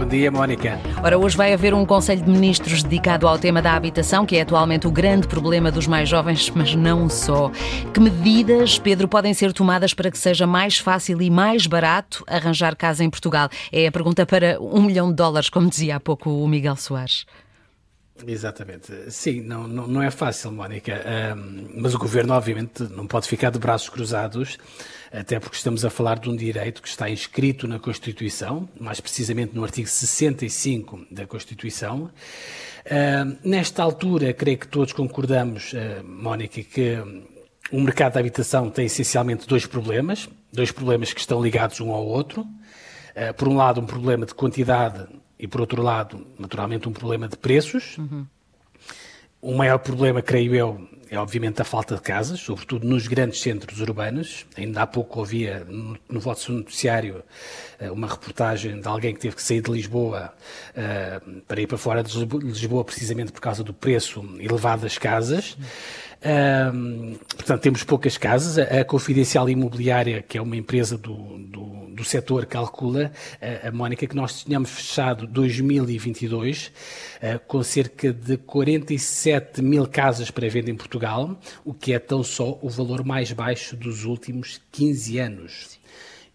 Bom dia, Mónica. Ora, hoje vai haver um Conselho de Ministros dedicado ao tema da habitação, que é atualmente o grande problema dos mais jovens, mas não só. Que medidas, Pedro, podem ser tomadas para que seja mais fácil e mais barato arranjar casa em Portugal? É a pergunta para um milhão de dólares, como dizia há pouco o Miguel Soares. Exatamente. Sim, não, não, não é fácil, Mónica. Um, mas o governo, obviamente, não pode ficar de braços cruzados, até porque estamos a falar de um direito que está inscrito na Constituição, mais precisamente no artigo 65 da Constituição. Nesta altura, creio que todos concordamos, uh, Mónica, que o mercado da habitação tem essencialmente dois problemas, dois problemas que estão ligados um ao outro. Uh, por um lado, um problema de quantidade e, por outro lado, naturalmente, um problema de preços. Uhum. O maior problema, creio eu, é obviamente a falta de casas, sobretudo nos grandes centros urbanos. Ainda há pouco ouvia no, no vosso noticiário eh, uma reportagem de alguém que teve que sair de Lisboa uh, para ir para fora de Lisboa, precisamente por causa do preço elevado das casas. Uh, portanto, temos poucas casas. A Confidencial Imobiliária, que é uma empresa do, do do setor calcula, a, a Mónica, que nós tínhamos fechado 2022 com cerca de 47 mil casas para venda em Portugal, o que é tão só o valor mais baixo dos últimos 15 anos.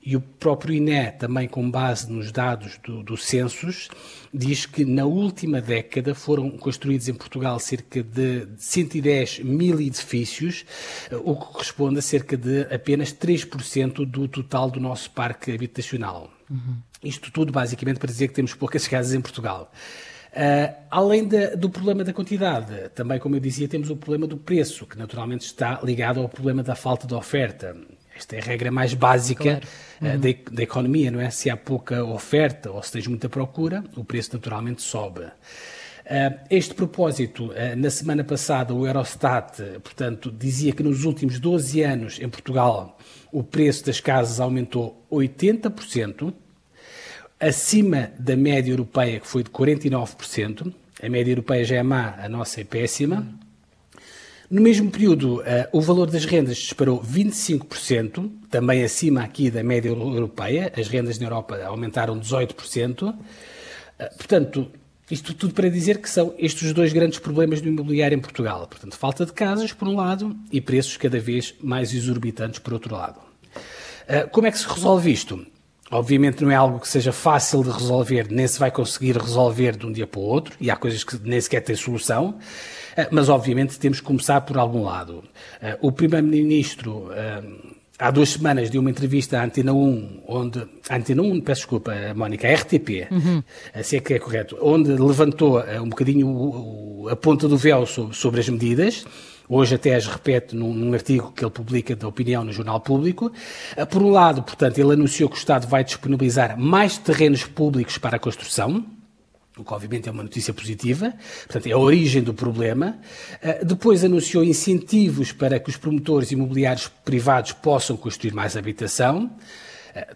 E o próprio INE, também com base nos dados do, do Census, diz que na última década foram construídos em Portugal cerca de 110 mil edifícios, o que corresponde a cerca de apenas 3% do total do nosso parque habitacional. Uhum. Isto tudo basicamente para dizer que temos poucas casas em Portugal. Uh, além do problema da quantidade, também, como eu dizia, temos o problema do preço, que naturalmente está ligado ao problema da falta de oferta. Esta é a regra mais básica claro. Eh, uhum. da, da, economia, não é? Se há pouca oferta ou se tens muita procura, o preço naturalmente sobe. Uh, este propósito, uh, na semana passada, o Eurostat, portanto, dizia que nos últimos 12 anos em Portugal o preço das casas aumentou 80%, acima da média europeia, que foi de 49%. A média europeia já é má, a nossa é péssima. Uhum. No mesmo período, uh, o valor das rendas disparou 25%, também acima aqui da média europeia. As rendas na Europa aumentaram 18%. Uh, eh, portanto, isto tudo para dizer que são estes os dois grandes problemas do imobiliário em Portugal. Portanto, falta de casas, por um lado, e preços cada vez mais exorbitantes, por outro lado. Uh, como é que se resolve isto? Obviamente não é algo que seja fácil de resolver, nem se vai conseguir resolver de um dia para o outro, e há coisas que nem sequer têm solução. Eh, mas obviamente temos que começar por algum lado. Eh, o Primeiro-Ministro eh, há duas semanas deu uma entrevista à Antena 1, onde. Antena 1, peço desculpa, Mónica, RTP, uhum. se é que é correto, onde levantou um bocadinho a ponta do véu sobre, sobre as medidas. Hoje até as repete num, num, artigo que ele publica da opinião no Jornal Público. Por um lado, portanto, ele anunciou que o Estado vai disponibilizar mais terrenos públicos para a construção, o que obviamente é uma notícia positiva, portanto é a origem do problema. Uh, depois anunciou incentivos para que os promotores imobiliários privados possam construir mais habitação,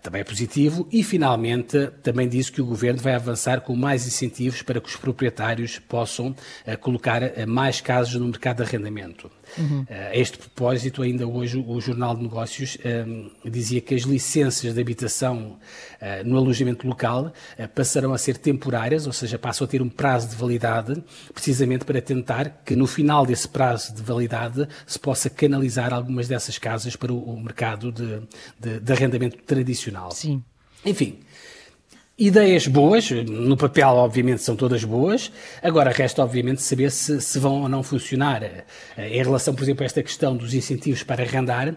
também é positivo. E finalmente também disse que o governo vai avançar com mais incentivos para que os proprietários possam uh, colocar mais casas no mercado de arrendamento. Uhum. A este propósito, ainda hoje o Jornal de Negócios um, dizia que as licenças de habitação uh, no alojamento local uh, passarão a ser temporárias, ou seja, passam a ter um prazo de validade, precisamente para tentar que no final desse prazo de validade se possa canalizar algumas dessas casas para o, o mercado de, de, de arrendamento tradicional. Sim. Enfim, Ideias boas, no papel obviamente são todas boas, agora resta obviamente saber se, se, vão ou não funcionar. Eh, em relação, por exemplo, a esta questão dos incentivos para arrendar,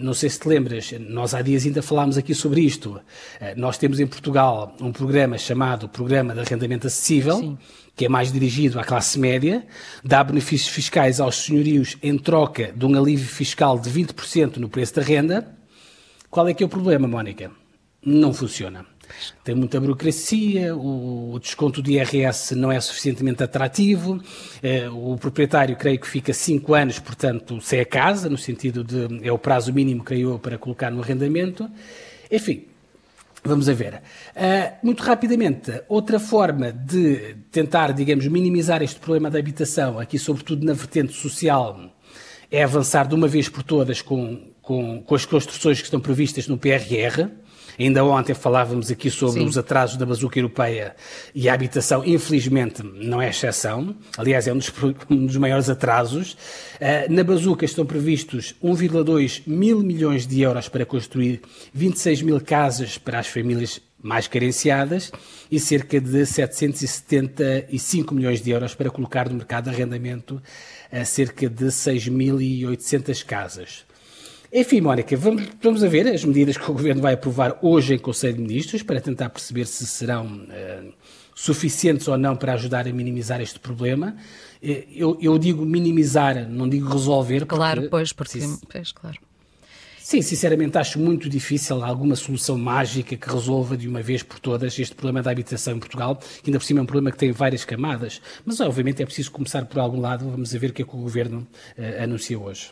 não sei se te lembras, nós há dias ainda falámos aqui sobre isto. Eh, nós temos em Portugal um programa chamado Programa de Arrendamento Acessível, Sim. que é mais dirigido à classe média, dá benefícios fiscais aos senhorios em troca de um alívio fiscal de 20% no preço da renda. Qual é que é o problema, Mónica? Não funciona. Tem muita burocracia, o desconto de IRS não é suficientemente atrativo, eh, o proprietário creio que fica 5 anos, portanto, se é casa, no sentido de é o prazo mínimo, creio eu, para colocar no arrendamento. Enfim, Vamos a ver. Uh, muito rapidamente, outra forma de tentar, digamos, minimizar este problema da habitação, aqui sobretudo na vertente social, é avançar de uma vez por todas com, com, com as construções que estão previstas no PRR. Ainda ontem falávamos aqui sobre Sim. os atrasos da bazuca europeia e a habitação, infelizmente, não é exceção. Aliás, é um dos, um dos maiores atrasos. Uh, na bazuca estão previstos 1,2 mil milhões de euros para construir 26 mil casas para as famílias mais carenciadas e cerca de 775 milhões de euros para colocar no mercado de arrendamento a cerca de 6.800 casas. Enfim, Mónica, vamos, vamos a ver as medidas que o Governo vai aprovar hoje em Conselho de Ministros para tentar perceber se serão uh, suficientes ou não para ajudar a minimizar este problema. Eh, eu, eu digo minimizar, não digo resolver. Porque, claro, pois, porque... Se, pois, claro. Sim, sinceramente acho muito difícil alguma solução mágica que resolva de uma vez por todas este problema da habitação em Portugal, que ainda por cima é um problema que tem várias camadas. Mas obviamente é preciso começar por algum lado, vamos ver o que é que o Governo uh, anuncia hoje.